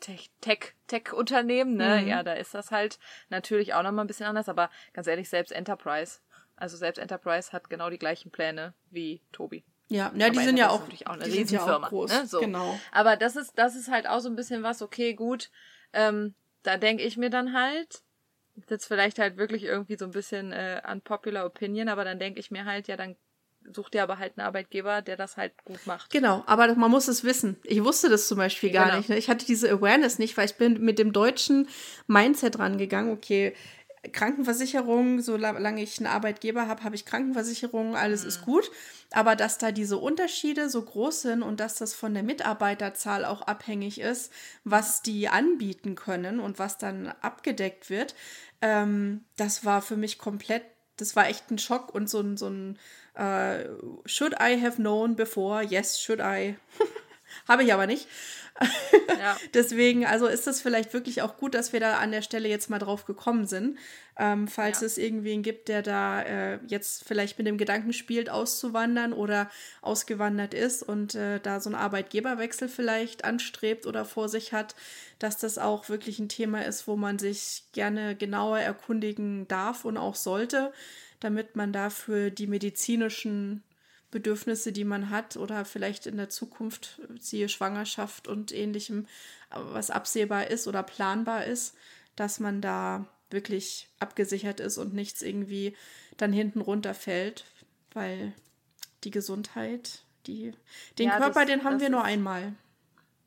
Tech-Unternehmen, Tech, ne? Mhm. Ja, da ist das halt natürlich auch nochmal ein bisschen anders, aber ganz ehrlich, selbst Enterprise, also selbst Enterprise hat genau die gleichen Pläne wie Tobi. Ja, ja die sind ja auch, auch eine Riesenfirma. Ja auch groß. Ne? So. Genau. Aber das ist, das ist halt auch so ein bisschen was, okay, gut, ähm, da denke ich mir dann halt, jetzt vielleicht halt wirklich irgendwie so ein bisschen äh, unpopular opinion, aber dann denke ich mir halt, ja, dann such dir aber halt einen Arbeitgeber, der das halt gut macht. Genau, aber man muss es wissen. Ich wusste das zum Beispiel gar Genau. nicht. Ne? Ich hatte diese Awareness nicht, weil ich bin mit dem deutschen Mindset rangegangen. Okay, Krankenversicherung, solange ich einen Arbeitgeber habe, habe ich Krankenversicherung, alles ist gut. Aber dass da diese Unterschiede so groß sind und dass das von der Mitarbeiterzahl auch abhängig ist, was die anbieten können und was dann abgedeckt wird, ähm, das war für mich komplett, das war echt ein Schock und so ein, so ein äh, Should I have known before? Yes, should I. habe ich aber nicht. Ja. Deswegen, also ist es vielleicht wirklich auch gut, dass wir da an der Stelle jetzt mal drauf gekommen sind. Ähm, falls Ja. es irgendwen gibt, der da äh, jetzt vielleicht mit dem Gedanken spielt, auszuwandern oder ausgewandert ist und äh, da so einen Arbeitgeberwechsel vielleicht anstrebt oder vor sich hat, dass das auch wirklich ein Thema ist, wo man sich gerne genauer erkundigen darf und auch sollte, damit man dafür die medizinischen Bedürfnisse, die man hat oder vielleicht in der Zukunft, siehe Schwangerschaft und ähnlichem, was absehbar ist oder planbar ist, dass man da wirklich abgesichert ist und nichts irgendwie dann hinten runterfällt, weil die Gesundheit, die, den Ja, Körper, das- den haben wir nur einmal.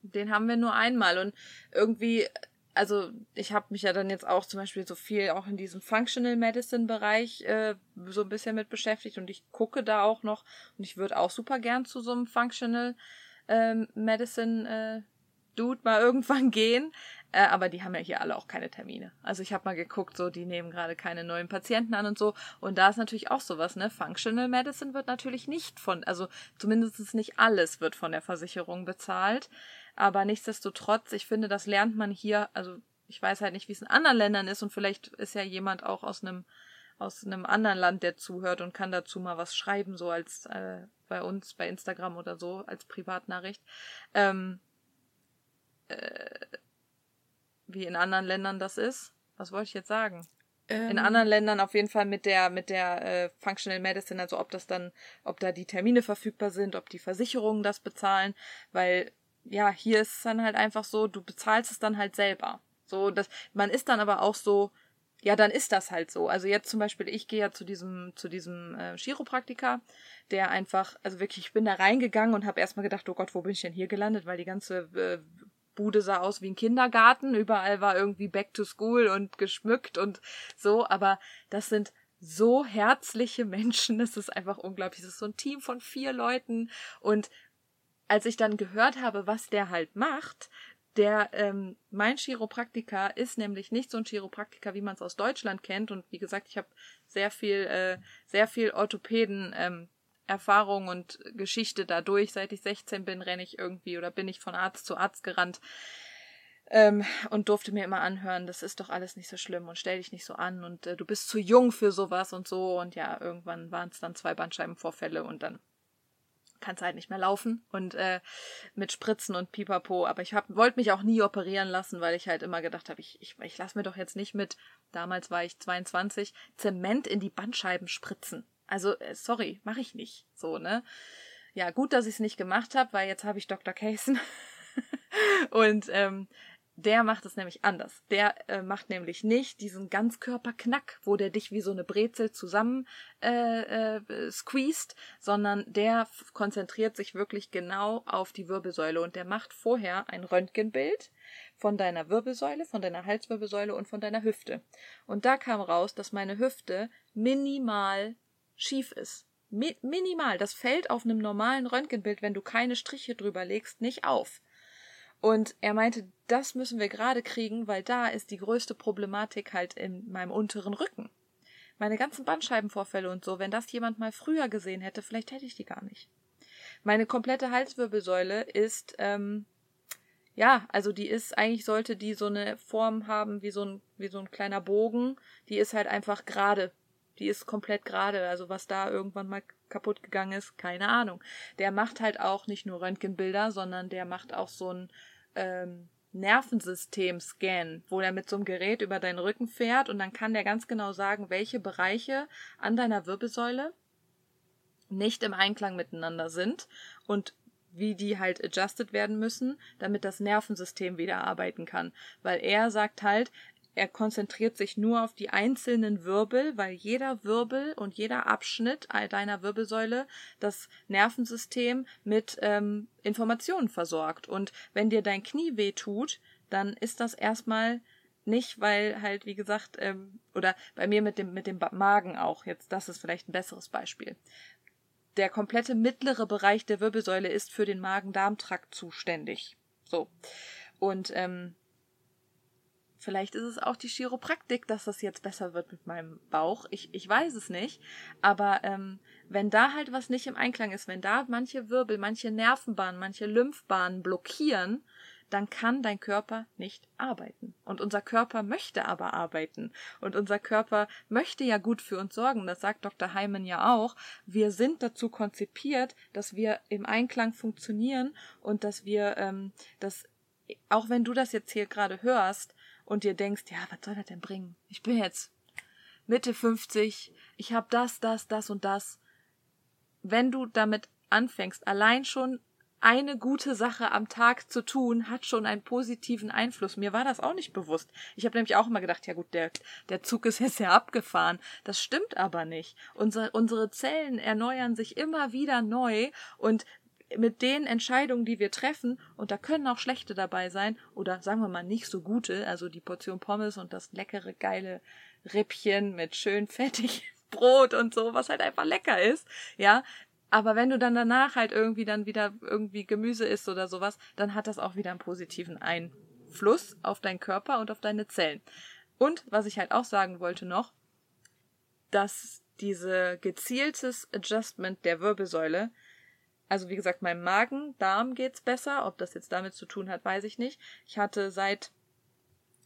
Den haben wir nur einmal und irgendwie, also ich habe mich ja dann jetzt auch zum Beispiel so viel auch in diesem Functional Medicine Bereich äh, so ein bisschen mit beschäftigt und ich gucke da auch noch und ich würde auch super gern zu so einem Functional ähm, Medicine äh, Dude mal irgendwann gehen. Äh, aber die haben ja hier alle auch keine Termine. Also ich habe mal geguckt, so die nehmen gerade keine neuen Patienten an und so. Und da ist natürlich auch sowas, ne? Functional Medicine wird natürlich nicht von, also zumindest nicht alles wird von der Versicherung bezahlt. Aber nichtsdestotrotz, ich finde, das lernt man hier, also ich weiß halt nicht, wie es in anderen Ländern ist und vielleicht ist ja jemand auch aus einem aus einem anderen Land, der zuhört und kann dazu mal was schreiben, so als äh, bei uns bei Instagram oder so als Privatnachricht. Ähm, äh, wie in anderen Ländern das ist. Was wollte ich jetzt sagen? Ähm, In anderen Ländern auf jeden Fall mit der mit der äh, Functional Medicine, also ob das dann, ob da die Termine verfügbar sind, ob die Versicherungen das bezahlen, weil ja hier ist es dann halt einfach so, du bezahlst es dann halt selber. So, dass man ist dann aber auch so, ja, dann ist das halt so. Also jetzt zum Beispiel, ich gehe ja zu diesem zu diesem äh, Chiropraktiker, der einfach, also wirklich, ich bin da reingegangen und habe erstmal gedacht, oh Gott, wo bin ich denn hier gelandet, weil die ganze äh, Bude sah aus wie ein Kindergarten, überall war irgendwie Back to School und geschmückt und so, aber das sind so herzliche Menschen, das ist einfach unglaublich. Das ist so ein Team von vier Leuten und als ich dann gehört habe, was der halt macht, der, ähm, mein Chiropraktiker ist nämlich nicht so ein Chiropraktiker, wie man es aus Deutschland kennt. Und wie gesagt, ich habe sehr viel, äh, sehr viel Orthopäden, ähm, Erfahrung und Geschichte dadurch. Seit ich 16 bin, renne ich irgendwie oder bin ich von Arzt zu Arzt gerannt. Ähm, und durfte mir immer anhören, das ist doch alles nicht so schlimm und stell dich nicht so an und äh, du bist zu jung für sowas und so. Und ja, irgendwann waren es dann zwei Bandscheibenvorfälle und dann kannst halt nicht mehr laufen und äh, mit Spritzen und Pipapo. Aber ich wollte mich auch nie operieren lassen, weil ich halt immer gedacht habe, ich, ich, ich lasse mir doch jetzt nicht mit, damals war ich 22, Zement in die Bandscheiben spritzen. Also, äh, sorry, mache ich nicht. So, ne? Ja, gut, dass ich es nicht gemacht habe, weil jetzt habe ich Dr. Casen. und ähm, der macht es nämlich anders. Der äh, macht nämlich nicht diesen Ganzkörperknack, wo der dich wie so eine Brezel zusammen äh, äh, squeezed, sondern der konzentriert sich wirklich genau auf die Wirbelsäule und der macht vorher ein Röntgenbild von deiner Wirbelsäule, von deiner Halswirbelsäule und von deiner Hüfte. Und da kam raus, dass meine Hüfte minimal schief ist. Mi minimal. Das fällt auf einem normalen Röntgenbild, wenn du keine Striche drüber legst, nicht auf. Und er meinte, das müssen wir gerade kriegen, weil da ist die größte Problematik halt in meinem unteren Rücken. Meine ganzen Bandscheibenvorfälle und so, wenn das jemand mal früher gesehen hätte, vielleicht hätte ich die gar nicht. Meine komplette Halswirbelsäule ist, ähm, ja, also die ist, eigentlich sollte die so eine Form haben wie so ein, wie so ein kleiner Bogen. Die ist halt einfach gerade. Die ist komplett gerade. Also was da irgendwann mal kaputt gegangen ist, keine Ahnung. Der macht halt auch nicht nur Röntgenbilder, sondern der macht auch so ein ähm, Nervensystem-Scan, wo er mit so einem Gerät über deinen Rücken fährt und dann kann der ganz genau sagen, welche Bereiche an deiner Wirbelsäule nicht im Einklang miteinander sind und wie die halt adjusted werden müssen, damit das Nervensystem wieder arbeiten kann. Weil er sagt halt, er konzentriert sich nur auf die einzelnen Wirbel, weil jeder Wirbel und jeder Abschnitt deiner Wirbelsäule das Nervensystem mit ähm, Informationen versorgt. Und wenn dir dein Knie weh tut, dann ist das erstmal nicht, weil halt, wie gesagt, ähm, oder bei mir mit dem, mit dem Magen auch, jetzt, das ist vielleicht ein besseres Beispiel. Der komplette mittlere Bereich der Wirbelsäule ist für den Magen-Darm-Trakt zuständig. So. Und ähm, Vielleicht ist es auch die Chiropraktik, dass das jetzt besser wird mit meinem Bauch. Ich, ich weiß es nicht. Aber ähm, wenn da halt was nicht im Einklang ist, wenn da manche Wirbel, manche Nervenbahnen, manche Lymphbahnen blockieren, dann kann dein Körper nicht arbeiten. Und unser Körper möchte aber arbeiten. Und unser Körper möchte ja gut für uns sorgen. Das sagt Dr. Heimann ja auch. Wir sind dazu konzipiert, dass wir im Einklang funktionieren und dass wir ähm, das, auch wenn du das jetzt hier gerade hörst, und dir denkst, ja, was soll das denn bringen? Ich bin jetzt Mitte 50, ich habe das, das, das und das. Wenn du damit anfängst, allein schon eine gute Sache am Tag zu tun, hat schon einen positiven Einfluss. Mir war das auch nicht bewusst. Ich habe nämlich auch immer gedacht, ja gut, der, der Zug ist jetzt ja abgefahren. Das stimmt aber nicht. Unsere, unsere Zellen erneuern sich immer wieder neu und mit den Entscheidungen, die wir treffen, und da können auch schlechte dabei sein, oder sagen wir mal nicht so gute, also die Portion Pommes und das leckere, geile Rippchen mit schön fettig Brot und so, was halt einfach lecker ist, ja. Aber wenn du dann danach halt irgendwie dann wieder irgendwie Gemüse isst oder sowas, dann hat das auch wieder einen positiven Einfluss auf deinen Körper und auf deine Zellen. Und was ich halt auch sagen wollte noch, dass diese gezieltes Adjustment der Wirbelsäule also wie gesagt, meinem Magen, Darm geht's besser. Ob das jetzt damit zu tun hat, weiß ich nicht. Ich hatte seit,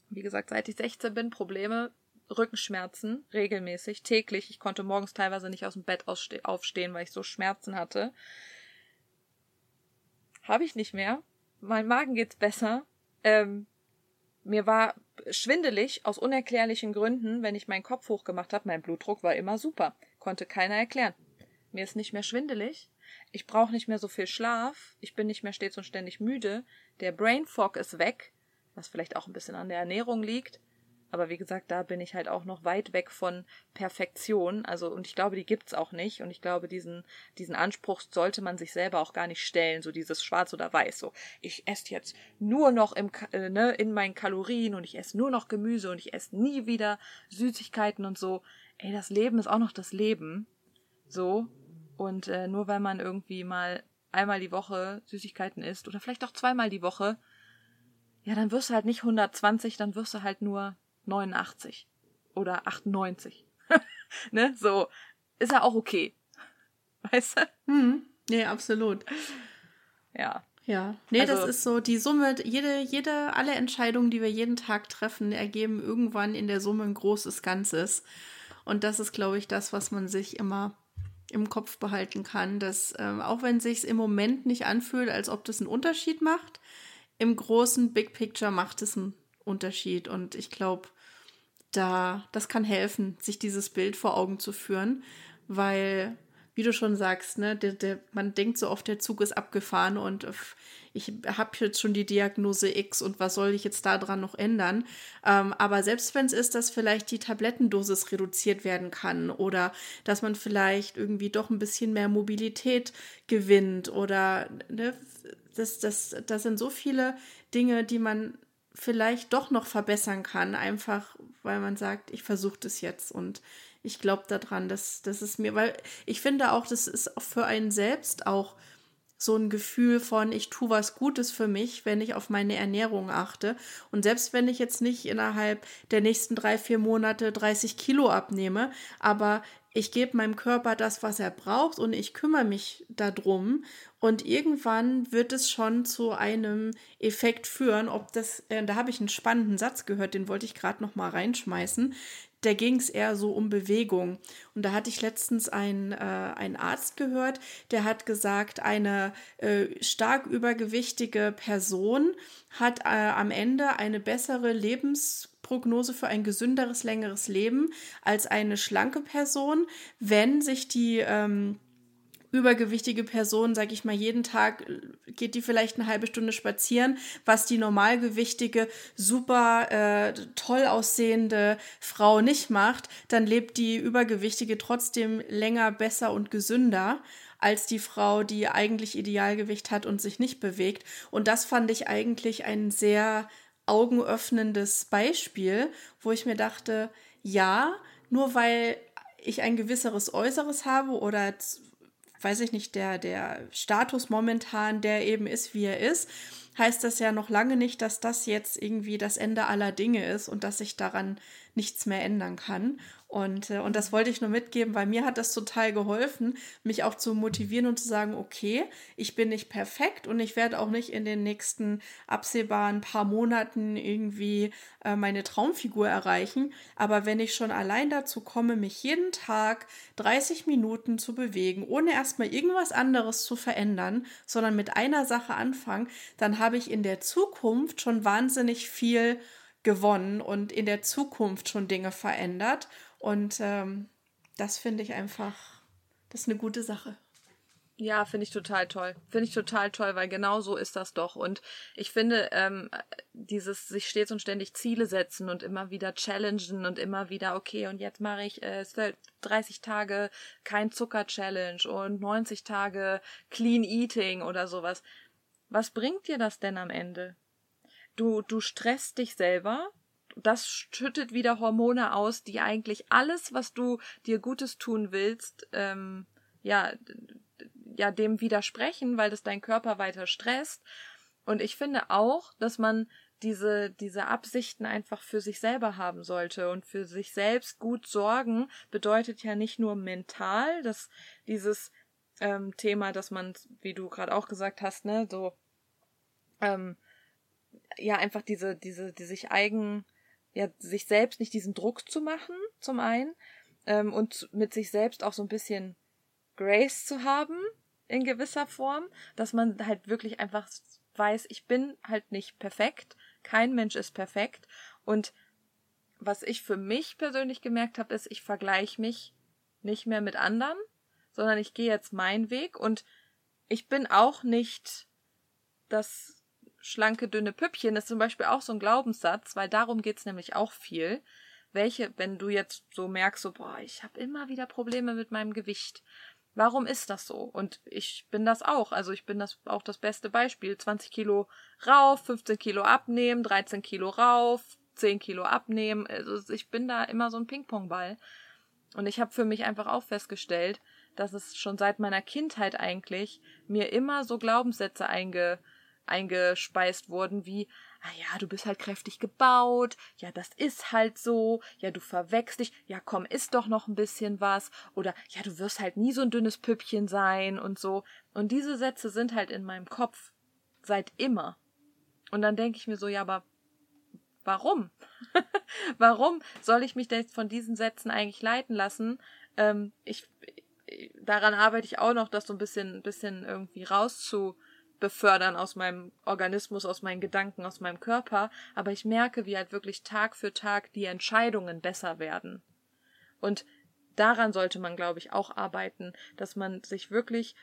wie gesagt, seit ich 16 bin, Probleme, Rückenschmerzen, regelmäßig, täglich. Ich konnte morgens teilweise nicht aus dem Bett aufstehen, weil ich so Schmerzen hatte. Habe ich nicht mehr. Mein Magen geht's besser. Ähm, mir war schwindelig aus unerklärlichen Gründen, wenn ich meinen Kopf hochgemacht habe. Mein Blutdruck war immer super. Konnte keiner erklären. Mir ist nicht mehr schwindelig. Ich brauche nicht mehr so viel Schlaf. Ich bin nicht mehr stets und ständig müde. Der Brain Fog ist weg, was vielleicht auch ein bisschen an der Ernährung liegt. Aber wie gesagt, da bin ich halt auch noch weit weg von Perfektion. Also, und ich glaube, die gibt's auch nicht. Und ich glaube, diesen, diesen Anspruch sollte man sich selber auch gar nicht stellen. So dieses Schwarz oder Weiß. So, ich esse jetzt nur noch im, äh, ne, in meinen Kalorien und ich esse nur noch Gemüse und ich esse nie wieder Süßigkeiten und so. Ey, das Leben ist auch noch das Leben. So. Und äh, nur weil man irgendwie mal einmal die Woche Süßigkeiten isst oder vielleicht auch zweimal die Woche, ja, dann wirst du halt nicht 120, dann wirst du halt nur 89 oder 98. ne? So. Ist ja auch okay. Weißt du? Hm. Nee, absolut. Ja. Ja, nee, also, das ist so die Summe, jede, jede, alle Entscheidungen, die wir jeden Tag treffen, ergeben irgendwann in der Summe ein großes Ganzes. Und das ist, glaube ich, das, was man sich immer im Kopf behalten kann, dass ähm, auch wenn sich im Moment nicht anfühlt, als ob das einen Unterschied macht, im großen Big Picture macht es einen Unterschied. Und ich glaube, da, das kann helfen, sich dieses Bild vor Augen zu führen, weil wie du schon sagst, ne, der, der, man denkt so oft, der Zug ist abgefahren und ich habe jetzt schon die Diagnose X und was soll ich jetzt daran noch ändern? Ähm, aber selbst wenn es ist, dass vielleicht die Tablettendosis reduziert werden kann oder dass man vielleicht irgendwie doch ein bisschen mehr Mobilität gewinnt oder ne, das, das, das sind so viele Dinge, die man vielleicht doch noch verbessern kann, einfach weil man sagt, ich versuche das jetzt und ich glaube daran, dass, dass es mir, weil ich finde auch, das ist für einen selbst auch so ein Gefühl von, ich tue was Gutes für mich, wenn ich auf meine Ernährung achte. Und selbst wenn ich jetzt nicht innerhalb der nächsten drei, vier Monate 30 Kilo abnehme, aber ich gebe meinem Körper das, was er braucht und ich kümmere mich darum. Und irgendwann wird es schon zu einem Effekt führen, ob das, äh, da habe ich einen spannenden Satz gehört, den wollte ich gerade noch mal reinschmeißen da ging es eher so um Bewegung. Und da hatte ich letztens einen, äh, einen Arzt gehört, der hat gesagt, eine äh, stark übergewichtige Person hat äh, am Ende eine bessere Lebensprognose für ein gesünderes, längeres Leben als eine schlanke Person, wenn sich die ähm, übergewichtige Person, sag ich mal, jeden Tag geht die vielleicht eine halbe Stunde spazieren, was die normalgewichtige, super äh, toll aussehende Frau nicht macht, dann lebt die übergewichtige trotzdem länger, besser und gesünder als die Frau, die eigentlich Idealgewicht hat und sich nicht bewegt. Und das fand ich eigentlich ein sehr augenöffnendes Beispiel, wo ich mir dachte, ja, nur weil ich ein gewisseres Äußeres habe oder weiß ich nicht, der, der Status momentan, der eben ist, wie er ist, heißt das ja noch lange nicht, dass das jetzt irgendwie das Ende aller Dinge ist und dass sich daran nichts mehr ändern kann. Und, äh, und das wollte ich nur mitgeben, weil mir hat das total geholfen, mich auch zu motivieren und zu sagen, okay, ich bin nicht perfekt und ich werde auch nicht in den nächsten absehbaren paar Monaten irgendwie äh, meine Traumfigur erreichen. Aber wenn ich schon allein dazu komme, mich jeden Tag 30 Minuten zu bewegen, ohne erstmal irgendwas anderes zu verändern, sondern mit einer Sache anfangen, dann habe ich in der Zukunft schon wahnsinnig viel gewonnen und in der Zukunft schon Dinge verändert. Und ähm, das finde ich einfach, das ist eine gute Sache. Ja, finde ich total toll. Finde ich total toll, weil genau so ist das doch. Und ich finde, ähm, dieses sich stets und ständig Ziele setzen und immer wieder challengen und immer wieder, okay, und jetzt mache ich äh, 30 Tage kein Zucker-Challenge und 90 Tage Clean Eating oder sowas. Was bringt dir das denn am Ende? Du, du stresst dich selber, das schüttet wieder Hormone aus, die eigentlich alles, was du dir Gutes tun willst, ähm, ja, ja, dem widersprechen, weil das dein Körper weiter stresst. Und ich finde auch, dass man diese, diese Absichten einfach für sich selber haben sollte und für sich selbst gut sorgen bedeutet ja nicht nur mental, dass dieses ähm, Thema, dass man, wie du gerade auch gesagt hast, ne, so ähm, ja einfach diese, diese, die sich eigen ja, sich selbst nicht diesen Druck zu machen, zum einen, ähm, und mit sich selbst auch so ein bisschen Grace zu haben, in gewisser Form, dass man halt wirklich einfach weiß, ich bin halt nicht perfekt, kein Mensch ist perfekt. Und was ich für mich persönlich gemerkt habe, ist, ich vergleiche mich nicht mehr mit anderen, sondern ich gehe jetzt meinen Weg. Und ich bin auch nicht das schlanke, dünne Püppchen ist zum Beispiel auch so ein Glaubenssatz, weil darum geht's nämlich auch viel. Welche, wenn du jetzt so merkst, so, boah, ich habe immer wieder Probleme mit meinem Gewicht. Warum ist das so? Und ich bin das auch. Also ich bin das auch das beste Beispiel. 20 Kilo rauf, 15 Kilo abnehmen, 13 Kilo rauf, 10 Kilo abnehmen. Also ich bin da immer so ein Ping-Pong-Ball. Und ich habe für mich einfach auch festgestellt, dass es schon seit meiner Kindheit eigentlich mir immer so Glaubenssätze einge eingespeist wurden, wie, ah ja, du bist halt kräftig gebaut, ja, das ist halt so, ja, du verwechst dich, ja, komm, isst doch noch ein bisschen was, oder ja, du wirst halt nie so ein dünnes Püppchen sein und so. Und diese Sätze sind halt in meinem Kopf seit immer. Und dann denke ich mir so, ja, aber warum? warum soll ich mich denn von diesen Sätzen eigentlich leiten lassen? Ähm, ich, daran arbeite ich auch noch, das so ein bisschen, bisschen irgendwie rauszu, befördern aus meinem Organismus, aus meinen Gedanken, aus meinem Körper, aber ich merke, wie halt wirklich Tag für Tag die Entscheidungen besser werden. Und daran sollte man, glaube ich, auch arbeiten, dass man sich wirklich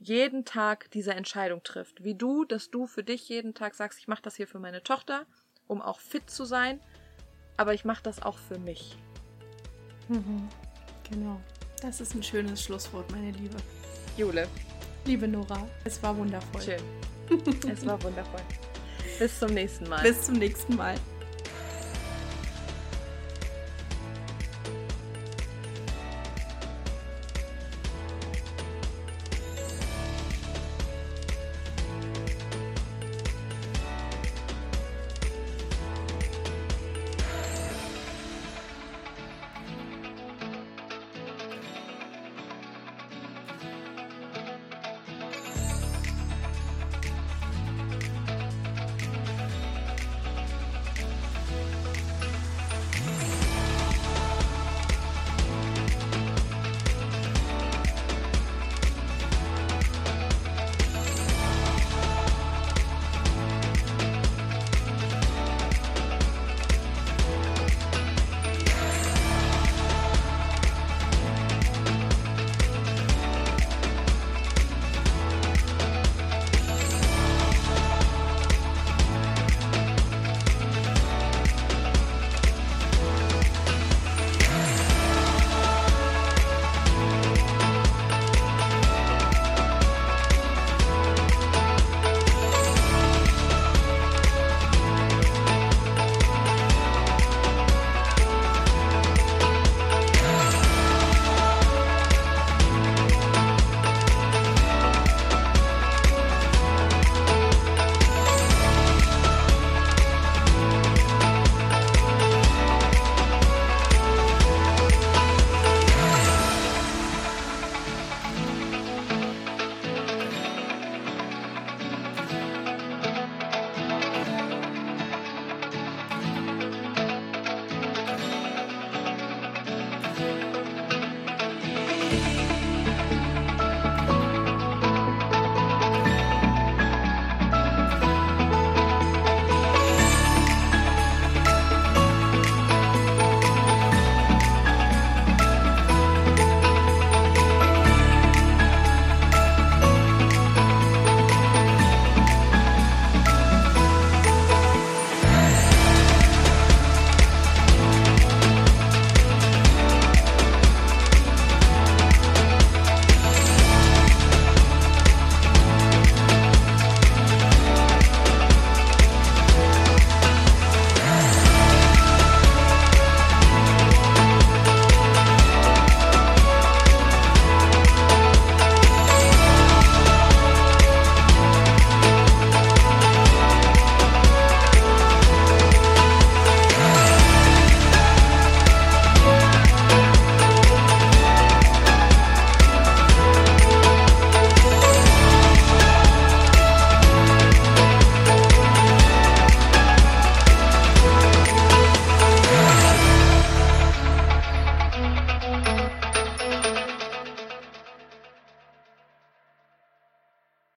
jeden Tag diese Entscheidung trifft. Wie du, dass du für dich jeden Tag sagst, ich mache das hier für meine Tochter, um auch fit zu sein, aber ich mache das auch für mich. Mhm. Genau. Das ist ein schönes Schlusswort, meine Liebe. Jule, Liebe Nora, es war wundervoll. Schön. Es war wundervoll. Bis zum nächsten Mal. Bis zum nächsten Mal.